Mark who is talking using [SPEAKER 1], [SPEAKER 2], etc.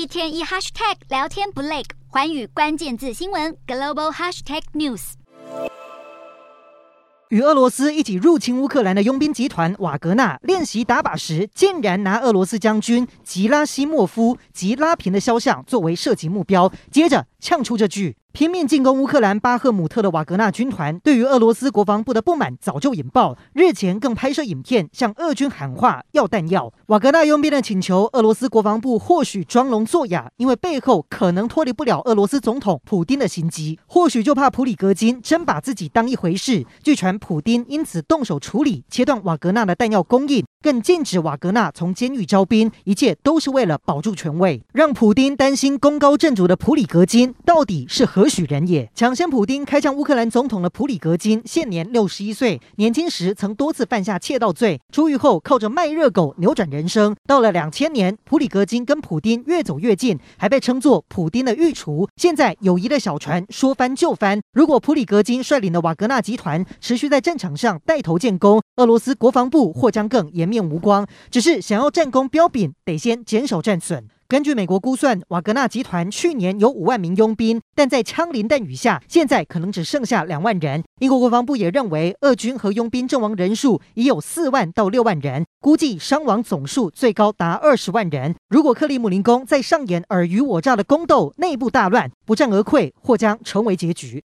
[SPEAKER 1] 一天一 hashtag 聊天不累，环宇关键字新闻 global hashtag news。
[SPEAKER 2] 与俄罗斯一起入侵乌克兰的佣兵集团瓦格纳练习打靶时，竟然拿俄罗斯将军吉拉西莫夫吉拉平的肖像作为射击目标，接着呛出这句。拼命进攻乌克兰巴赫姆特的瓦格纳军团，对于俄罗斯国防部的不满早就引爆，日前更拍摄影片向俄军喊话要弹药。瓦格纳佣兵的请求，俄罗斯国防部或许装聋作哑，因为背后可能脱离不了俄罗斯总统普丁的心机，或许就怕普里格金真把自己当一回事。据传，普丁因此动手处理，切断瓦格纳的弹药供应。更禁止瓦格纳从监狱招兵，一切都是为了保住权位，让普丁担心功高震主的普里格金到底是何何许人也？抢先普丁开枪乌克兰总统的普里格金现年六十一岁，年轻时曾多次犯下窃盗罪，出狱后靠着卖热狗扭转人生。到了两千年，普里格金跟普丁越走越近，还被称作普丁的御厨。现在友谊的小船说翻就翻，如果普里格金率领的瓦格纳集团持续在战场上带头建功，俄罗斯国防部或将更颜。面无光，只是想要战功彪炳，得先减少战损。根据美国估算，瓦格纳集团去年有五万名佣兵，但在枪林弹雨下，现在可能只剩下两万人。英国国防部也认为，俄军和佣兵阵亡人数已有四万到六万人，估计伤亡总数最高达二十万人。如果克里姆林宫再上演尔虞我诈的宫斗，内部大乱，不战而溃，或将成为结局。